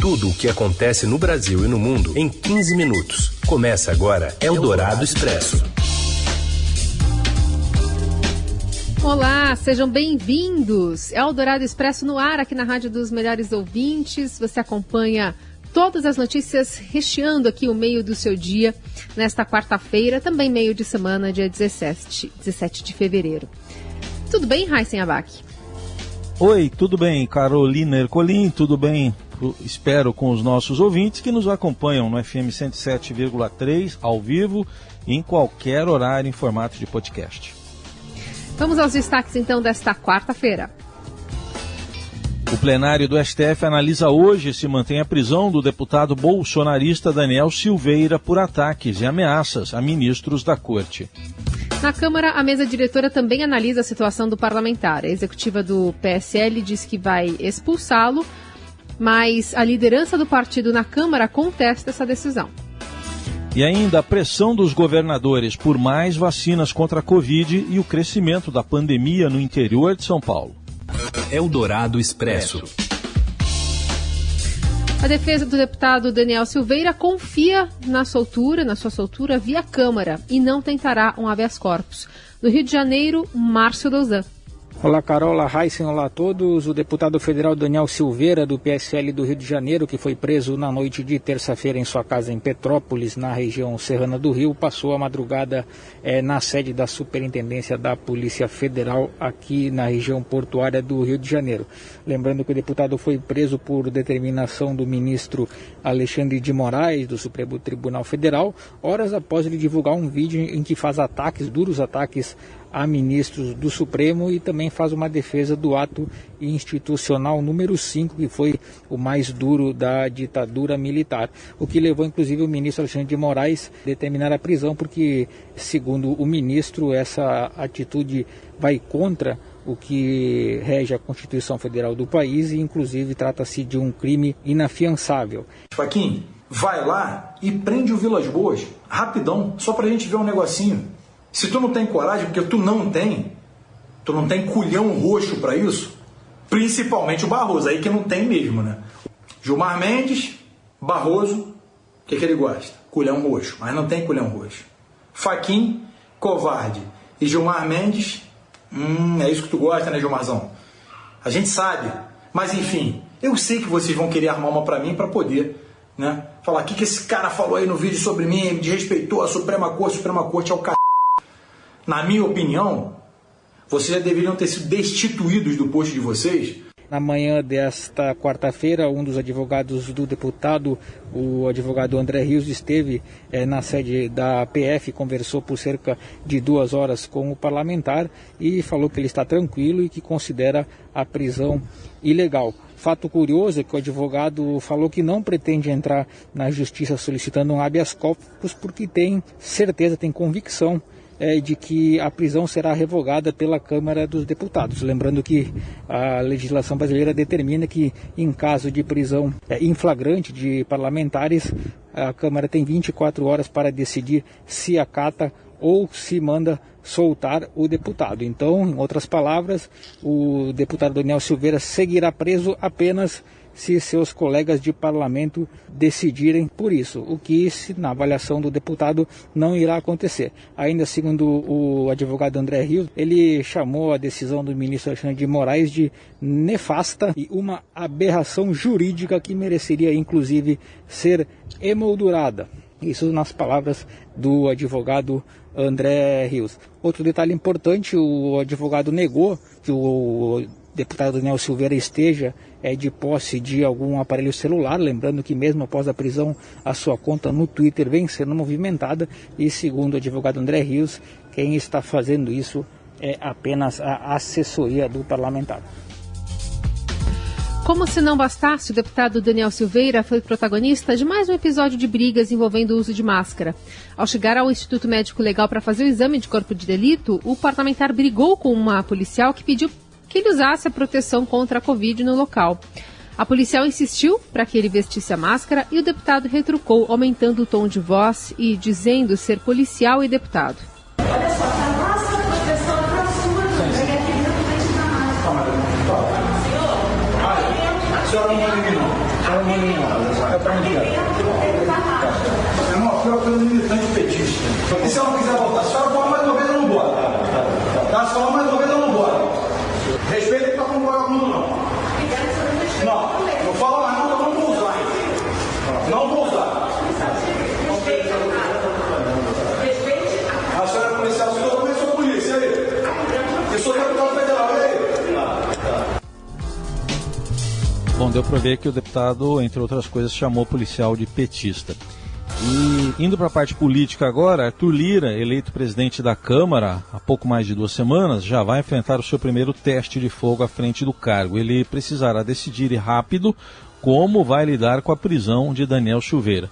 Tudo o que acontece no Brasil e no mundo em 15 minutos. Começa agora Eldorado Expresso. Olá, sejam bem-vindos. Eldorado Expresso no ar aqui na Rádio dos Melhores Ouvintes. Você acompanha todas as notícias recheando aqui o meio do seu dia nesta quarta-feira, também meio de semana, dia 17, 17 de fevereiro. Tudo bem, Raíssen Abac? Oi, tudo bem, Carolina Ercolim, tudo bem? Espero, com os nossos ouvintes que nos acompanham no FM 107,3 ao vivo e em qualquer horário em formato de podcast. Vamos aos destaques então desta quarta-feira. O plenário do STF analisa hoje se mantém a prisão do deputado bolsonarista Daniel Silveira por ataques e ameaças a ministros da corte. Na Câmara, a mesa diretora também analisa a situação do parlamentar. A executiva do PSL diz que vai expulsá-lo mas a liderança do partido na Câmara contesta essa decisão. E ainda a pressão dos governadores por mais vacinas contra a Covid e o crescimento da pandemia no interior de São Paulo. Eldorado Expresso. A defesa do deputado Daniel Silveira confia na soltura, na sua soltura via Câmara e não tentará um habeas corpus. No Rio de Janeiro, Márcio Dozan. Olá, Carol, olá, Heisen, olá a todos. O deputado federal Daniel Silveira, do PSL do Rio de Janeiro, que foi preso na noite de terça-feira em sua casa em Petrópolis, na região serrana do Rio, passou a madrugada é, na sede da Superintendência da Polícia Federal aqui na região portuária do Rio de Janeiro. Lembrando que o deputado foi preso por determinação do ministro Alexandre de Moraes, do Supremo Tribunal Federal, horas após ele divulgar um vídeo em que faz ataques, duros ataques a ministros do Supremo e também faz uma defesa do ato institucional número 5, que foi o mais duro da ditadura militar. O que levou inclusive o ministro Alexandre de Moraes a determinar a prisão, porque, segundo o ministro, essa atitude vai contra o que rege a Constituição Federal do país e, inclusive, trata-se de um crime inafiançável. Joaquim, vai lá e prende o Vilas Boas, rapidão, só para a gente ver um negocinho. Se tu não tem coragem, porque tu não tem, tu não tem culhão roxo para isso, principalmente o Barroso, aí que não tem mesmo, né? Gilmar Mendes, Barroso, o que, que ele gosta? Culhão roxo, mas não tem culhão roxo. Faquin, covarde. E Gilmar Mendes, hum, é isso que tu gosta, né, Gilmarzão? A gente sabe. Mas enfim, eu sei que vocês vão querer armar uma para mim para poder, né? Falar o que, que esse cara falou aí no vídeo sobre mim, me desrespeitou a Suprema Corte, a Suprema Corte é o c na minha opinião, vocês já deveriam ter sido destituídos do posto de vocês. Na manhã desta quarta-feira, um dos advogados do deputado, o advogado André Rios, esteve eh, na sede da PF, conversou por cerca de duas horas com o parlamentar e falou que ele está tranquilo e que considera a prisão ilegal. Fato curioso é que o advogado falou que não pretende entrar na justiça solicitando um habeas corpus porque tem certeza, tem convicção é, de que a prisão será revogada pela Câmara dos Deputados. Lembrando que a legislação brasileira determina que, em caso de prisão é, em flagrante de parlamentares, a Câmara tem 24 horas para decidir se acata ou se manda soltar o deputado. Então, em outras palavras, o deputado Daniel Silveira seguirá preso apenas se seus colegas de parlamento decidirem por isso, o que, na avaliação do deputado, não irá acontecer. Ainda segundo o advogado André Rios, ele chamou a decisão do ministro Alexandre de Moraes de nefasta e uma aberração jurídica que mereceria, inclusive, ser emoldurada. Isso nas palavras do advogado André Rios. Outro detalhe importante, o advogado negou que o deputado Daniel Silveira esteja é, de posse de algum aparelho celular, lembrando que mesmo após a prisão, a sua conta no Twitter vem sendo movimentada e segundo o advogado André Rios, quem está fazendo isso é apenas a assessoria do parlamentar. Como se não bastasse, o deputado Daniel Silveira foi protagonista de mais um episódio de brigas envolvendo o uso de máscara. Ao chegar ao Instituto Médico Legal para fazer o exame de corpo de delito, o parlamentar brigou com uma policial que pediu que ele usasse a proteção contra a Covid no local. A policial insistiu para que ele vestisse a máscara e o deputado retrucou, aumentando o tom de voz e dizendo ser policial e deputado. Olha só, máscara sua, máscara. A senhora não não. Se eu não quiser voltar, a Para ver que o deputado, entre outras coisas, chamou o policial de petista. E indo para a parte política agora, Arthur Lira, eleito presidente da Câmara há pouco mais de duas semanas, já vai enfrentar o seu primeiro teste de fogo à frente do cargo. Ele precisará decidir rápido como vai lidar com a prisão de Daniel Silveira.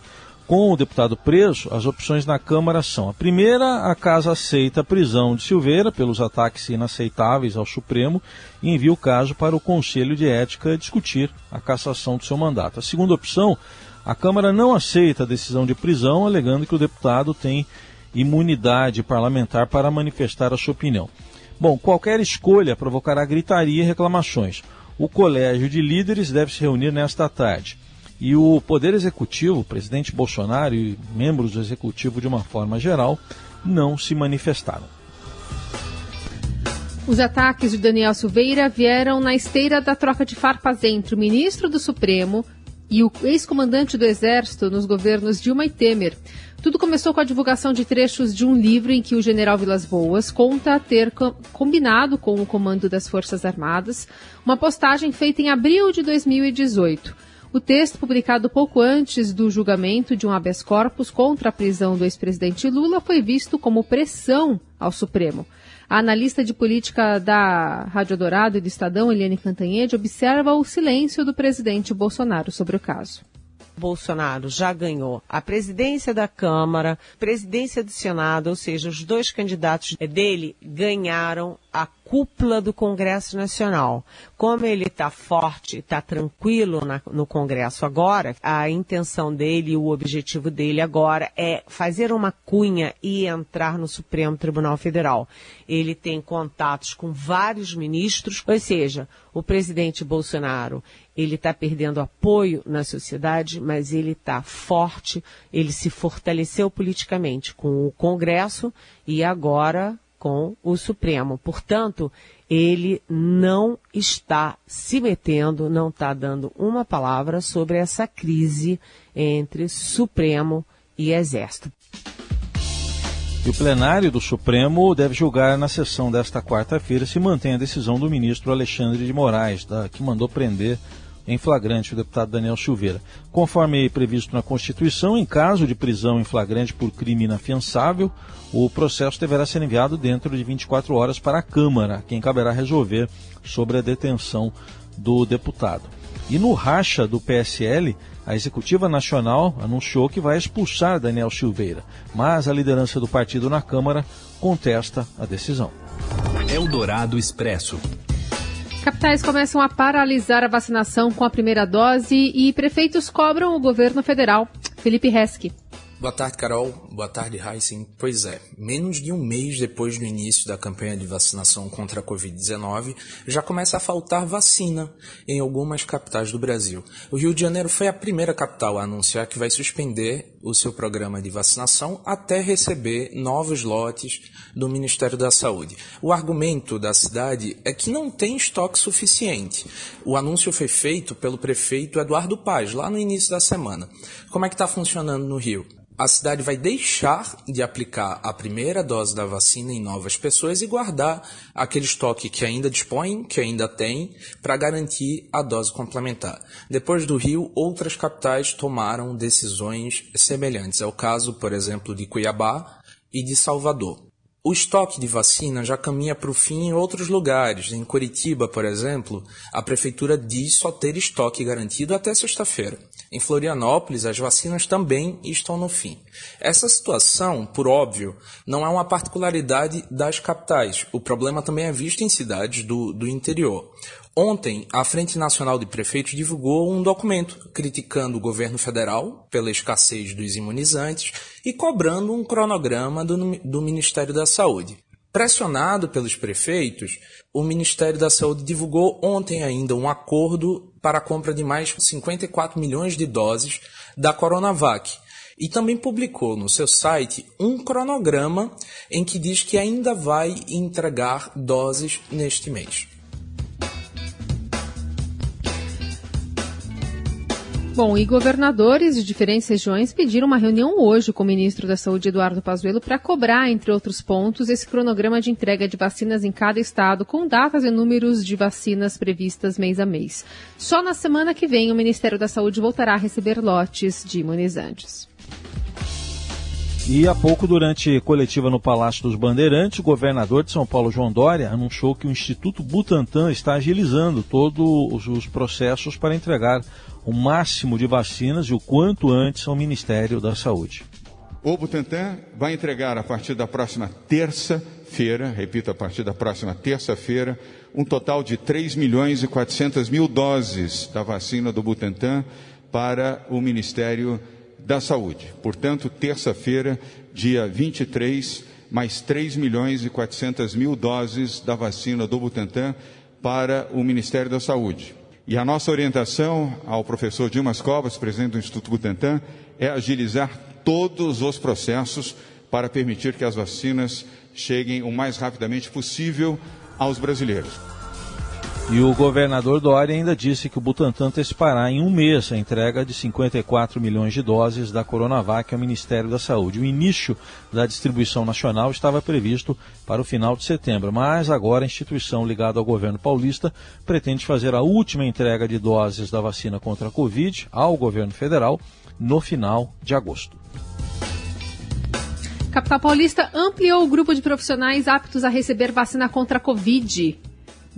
Com o deputado preso, as opções na Câmara são: a primeira, a casa aceita a prisão de Silveira pelos ataques inaceitáveis ao Supremo e envia o caso para o Conselho de Ética discutir a cassação do seu mandato. A segunda opção, a Câmara não aceita a decisão de prisão, alegando que o deputado tem imunidade parlamentar para manifestar a sua opinião. Bom, qualquer escolha provocará gritaria e reclamações. O Colégio de Líderes deve se reunir nesta tarde. E o Poder Executivo, o presidente Bolsonaro e membros do Executivo de uma forma geral, não se manifestaram. Os ataques de Daniel Silveira vieram na esteira da troca de farpas entre o ministro do Supremo e o ex-comandante do Exército nos governos Dilma e Temer. Tudo começou com a divulgação de trechos de um livro em que o general Vilas Boas conta ter co combinado com o comando das Forças Armadas uma postagem feita em abril de 2018. O texto, publicado pouco antes do julgamento de um habeas corpus contra a prisão do ex-presidente Lula, foi visto como pressão ao Supremo. A analista de política da Rádio Dourado e do Estadão, Eliane Cantanhede, observa o silêncio do presidente Bolsonaro sobre o caso. Bolsonaro já ganhou a presidência da Câmara, presidência do Senado, ou seja, os dois candidatos dele ganharam a cúpula do Congresso Nacional. Como ele está forte, está tranquilo na, no Congresso agora, a intenção dele, o objetivo dele agora é fazer uma cunha e entrar no Supremo Tribunal Federal. Ele tem contatos com vários ministros, ou seja, o presidente Bolsonaro, ele está perdendo apoio na sociedade, mas ele está forte, ele se fortaleceu politicamente com o Congresso e agora com o Supremo. Portanto, ele não está se metendo, não está dando uma palavra sobre essa crise entre Supremo e Exército. E o plenário do Supremo deve julgar na sessão desta quarta-feira se mantém a decisão do ministro Alexandre de Moraes, da, que mandou prender em flagrante o deputado Daniel Silveira. Conforme previsto na Constituição, em caso de prisão em flagrante por crime inafiançável, o processo deverá ser enviado dentro de 24 horas para a Câmara, quem caberá resolver sobre a detenção do deputado. E no racha do PSL, a Executiva Nacional anunciou que vai expulsar Daniel Silveira, mas a liderança do partido na Câmara contesta a decisão. Eldorado Expresso. Capitais começam a paralisar a vacinação com a primeira dose e prefeitos cobram o governo federal. Felipe Resque. Boa tarde, Carol. Boa tarde, Heisen. Pois é, menos de um mês depois do início da campanha de vacinação contra a Covid-19, já começa a faltar vacina em algumas capitais do Brasil. O Rio de Janeiro foi a primeira capital a anunciar que vai suspender o seu programa de vacinação até receber novos lotes do Ministério da Saúde. O argumento da cidade é que não tem estoque suficiente. O anúncio foi feito pelo prefeito Eduardo Paz, lá no início da semana. Como é que está funcionando no Rio? A cidade vai deixar de aplicar a primeira dose da vacina em novas pessoas e guardar aquele estoque que ainda dispõe, que ainda tem, para garantir a dose complementar. Depois do Rio, outras capitais tomaram decisões semelhantes. É o caso, por exemplo, de Cuiabá e de Salvador. O estoque de vacina já caminha para o fim em outros lugares. Em Curitiba, por exemplo, a prefeitura diz só ter estoque garantido até sexta-feira. Em Florianópolis, as vacinas também estão no fim. Essa situação, por óbvio, não é uma particularidade das capitais. O problema também é visto em cidades do, do interior. Ontem, a Frente Nacional de Prefeitos divulgou um documento criticando o governo federal pela escassez dos imunizantes e cobrando um cronograma do, do Ministério da Saúde. Pressionado pelos prefeitos, o Ministério da Saúde divulgou ontem ainda um acordo para a compra de mais 54 milhões de doses da Coronavac. E também publicou no seu site um cronograma em que diz que ainda vai entregar doses neste mês. Bom, e governadores de diferentes regiões pediram uma reunião hoje com o ministro da Saúde, Eduardo Pazuello, para cobrar, entre outros pontos, esse cronograma de entrega de vacinas em cada estado, com datas e números de vacinas previstas mês a mês. Só na semana que vem, o Ministério da Saúde voltará a receber lotes de imunizantes. E há pouco, durante coletiva no Palácio dos Bandeirantes, o governador de São Paulo, João Dória, anunciou que o Instituto Butantan está agilizando todos os processos para entregar o máximo de vacinas e o quanto antes ao Ministério da Saúde. O Butantan vai entregar a partir da próxima terça-feira, repito, a partir da próxima terça-feira, um total de 3 milhões e 400 mil doses da vacina do Butantan para o Ministério da Saúde. Portanto, terça-feira, dia 23, mais 3 milhões e 400 mil doses da vacina do Butantan para o Ministério da Saúde. E a nossa orientação ao professor Dimas Covas, presidente do Instituto Butantan, é agilizar todos os processos para permitir que as vacinas cheguem o mais rapidamente possível aos brasileiros. E o governador Dória ainda disse que o Butantan antecipará em um mês a entrega de 54 milhões de doses da Coronavac ao Ministério da Saúde. O início da distribuição nacional estava previsto para o final de setembro, mas agora a instituição ligada ao governo paulista pretende fazer a última entrega de doses da vacina contra a Covid ao governo federal no final de agosto. Capital Paulista ampliou o grupo de profissionais aptos a receber vacina contra a Covid.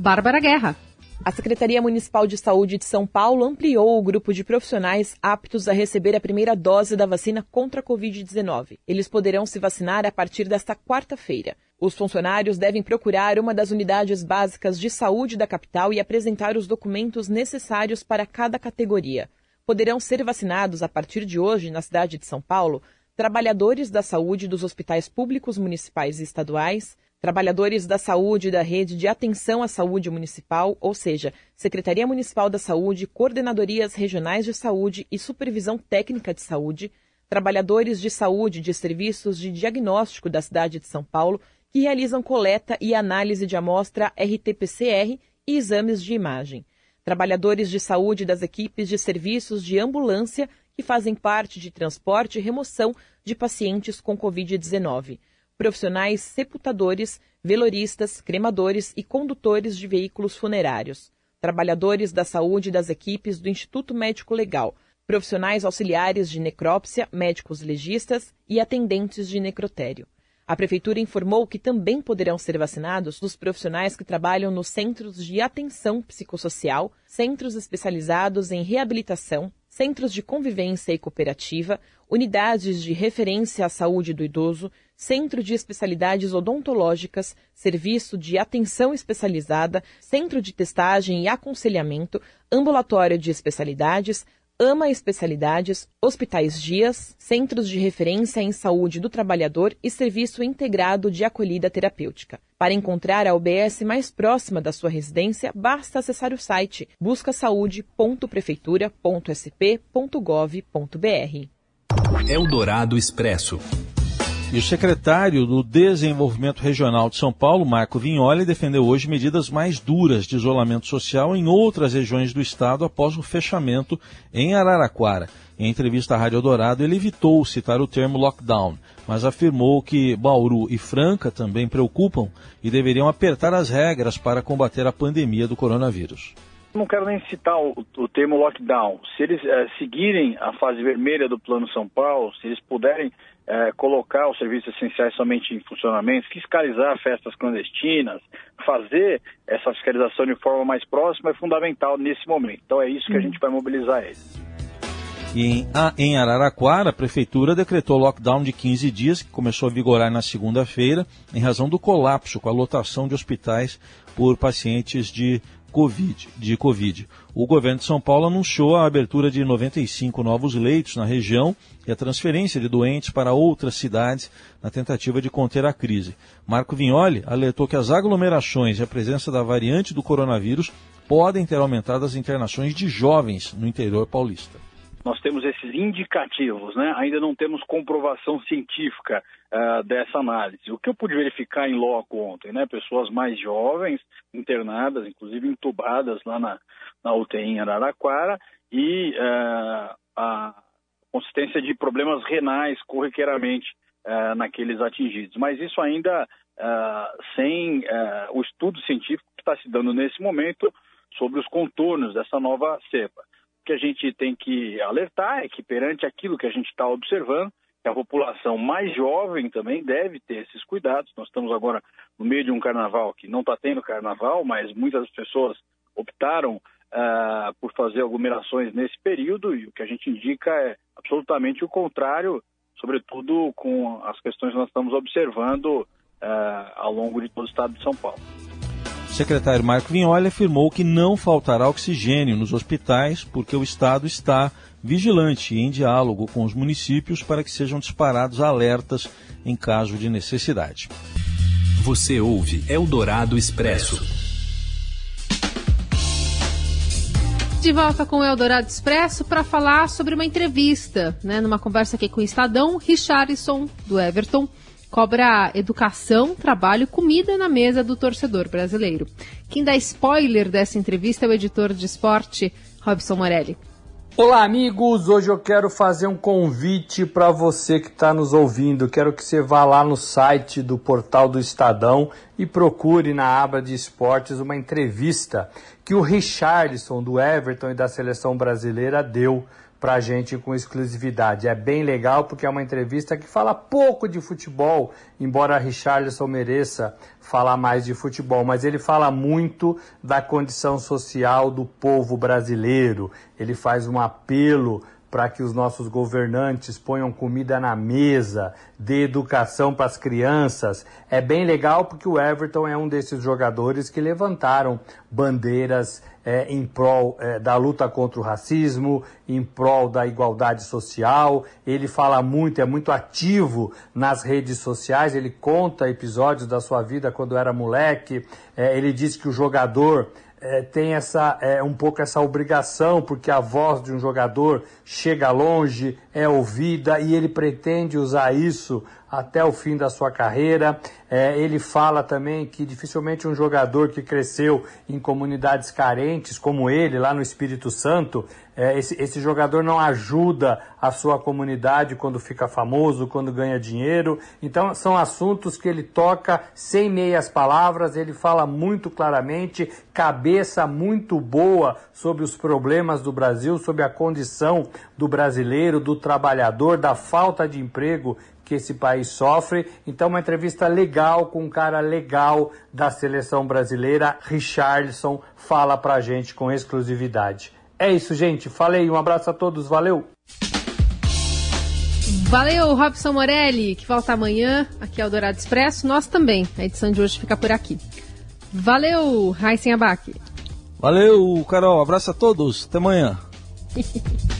Bárbara Guerra. A Secretaria Municipal de Saúde de São Paulo ampliou o grupo de profissionais aptos a receber a primeira dose da vacina contra a Covid-19. Eles poderão se vacinar a partir desta quarta-feira. Os funcionários devem procurar uma das unidades básicas de saúde da capital e apresentar os documentos necessários para cada categoria. Poderão ser vacinados a partir de hoje, na cidade de São Paulo, trabalhadores da saúde dos hospitais públicos municipais e estaduais, Trabalhadores da saúde da rede de atenção à saúde municipal, ou seja, Secretaria Municipal da Saúde, coordenadorias regionais de saúde e supervisão técnica de saúde, trabalhadores de saúde de serviços de diagnóstico da cidade de São Paulo, que realizam coleta e análise de amostra RT-PCR e exames de imagem. Trabalhadores de saúde das equipes de serviços de ambulância que fazem parte de transporte e remoção de pacientes com Covid-19 profissionais sepultadores, veloristas, cremadores e condutores de veículos funerários, trabalhadores da saúde das equipes do Instituto Médico Legal, profissionais auxiliares de necrópsia, médicos legistas e atendentes de necrotério. A Prefeitura informou que também poderão ser vacinados os profissionais que trabalham nos centros de atenção psicossocial, centros especializados em reabilitação, centros de convivência e cooperativa, unidades de referência à saúde do idoso, centro de especialidades odontológicas, serviço de atenção especializada, centro de testagem e aconselhamento, ambulatório de especialidades, AMA Especialidades, hospitais dias, centros de referência em saúde do trabalhador e serviço integrado de acolhida terapêutica. Para encontrar a UBS mais próxima da sua residência, basta acessar o site buscasaude.prefeitura.sp.gov.br. Eldorado Expresso. E o secretário do Desenvolvimento Regional de São Paulo, Marco Vignoli, defendeu hoje medidas mais duras de isolamento social em outras regiões do estado após o fechamento em Araraquara. Em entrevista à Rádio Dourado, ele evitou citar o termo lockdown, mas afirmou que Bauru e Franca também preocupam e deveriam apertar as regras para combater a pandemia do coronavírus. Não quero nem citar o, o termo lockdown. Se eles é, seguirem a fase vermelha do Plano São Paulo, se eles puderem é, colocar os serviços essenciais somente em funcionamento, fiscalizar festas clandestinas, fazer essa fiscalização de forma mais próxima é fundamental nesse momento. Então é isso que a gente vai mobilizar eles. E em Araraquara, a prefeitura decretou lockdown de 15 dias, que começou a vigorar na segunda-feira, em razão do colapso com a lotação de hospitais por pacientes de COVID, de Covid. O governo de São Paulo anunciou a abertura de 95 novos leitos na região e a transferência de doentes para outras cidades na tentativa de conter a crise. Marco Vignoli alertou que as aglomerações e a presença da variante do coronavírus podem ter aumentado as internações de jovens no interior paulista nós temos esses indicativos, né? ainda não temos comprovação científica uh, dessa análise. O que eu pude verificar em loco ontem, né? pessoas mais jovens, internadas, inclusive entubadas lá na, na UTI em Araraquara, e uh, a consistência de problemas renais corriqueiramente uh, naqueles atingidos. Mas isso ainda sem o estudo científico que está se dando nesse momento sobre os contornos dessa nova cepa que a gente tem que alertar é que perante aquilo que a gente está observando, que a população mais jovem também deve ter esses cuidados. Nós estamos agora no meio de um carnaval que não está tendo carnaval, mas muitas pessoas optaram uh, por fazer aglomerações nesse período e o que a gente indica é absolutamente o contrário, sobretudo com as questões que nós estamos observando uh, ao longo de todo o estado de São Paulo. O secretário Marco Vignoli afirmou que não faltará oxigênio nos hospitais porque o Estado está vigilante e em diálogo com os municípios para que sejam disparados alertas em caso de necessidade. Você ouve Eldorado Expresso. De volta com o Eldorado Expresso para falar sobre uma entrevista, né, numa conversa aqui com o Estadão, Richarlison, do Everton, cobra educação, trabalho e comida na mesa do torcedor brasileiro. Quem dá spoiler dessa entrevista é o editor de esporte, Robson Morelli. Olá, amigos! Hoje eu quero fazer um convite para você que está nos ouvindo. Quero que você vá lá no site do portal do Estadão e procure na aba de esportes uma entrevista que o Richardson do Everton e da seleção brasileira deu para a gente com exclusividade. É bem legal porque é uma entrevista que fala pouco de futebol, embora Richarlison mereça falar mais de futebol, mas ele fala muito da condição social do povo brasileiro. Ele faz um apelo para que os nossos governantes ponham comida na mesa, dê educação para as crianças. É bem legal porque o Everton é um desses jogadores que levantaram bandeiras é, em prol é, da luta contra o racismo, em prol da igualdade social. Ele fala muito, é muito ativo nas redes sociais. Ele conta episódios da sua vida quando era moleque. É, ele diz que o jogador é, tem essa é, um pouco essa obrigação, porque a voz de um jogador chega longe, é ouvida e ele pretende usar isso até o fim da sua carreira. É, ele fala também que dificilmente um jogador que cresceu em comunidades carentes, como ele, lá no Espírito Santo, é, esse, esse jogador não ajuda a sua comunidade quando fica famoso, quando ganha dinheiro. Então, são assuntos que ele toca sem meias palavras, ele fala muito claramente, cabeça muito boa sobre os problemas do Brasil, sobre a condição do brasileiro, do trabalhador, da falta de emprego que esse país sofre. Então, uma entrevista legal com um cara legal da seleção brasileira, Richardson, fala pra gente com exclusividade. É isso, gente. Falei, um abraço a todos, valeu! Valeu, Robson Morelli, que volta amanhã aqui ao Dourado Expresso. Nós também. A edição de hoje fica por aqui. Valeu, Raíssen Abac. Valeu, Carol. Abraço a todos. Até amanhã.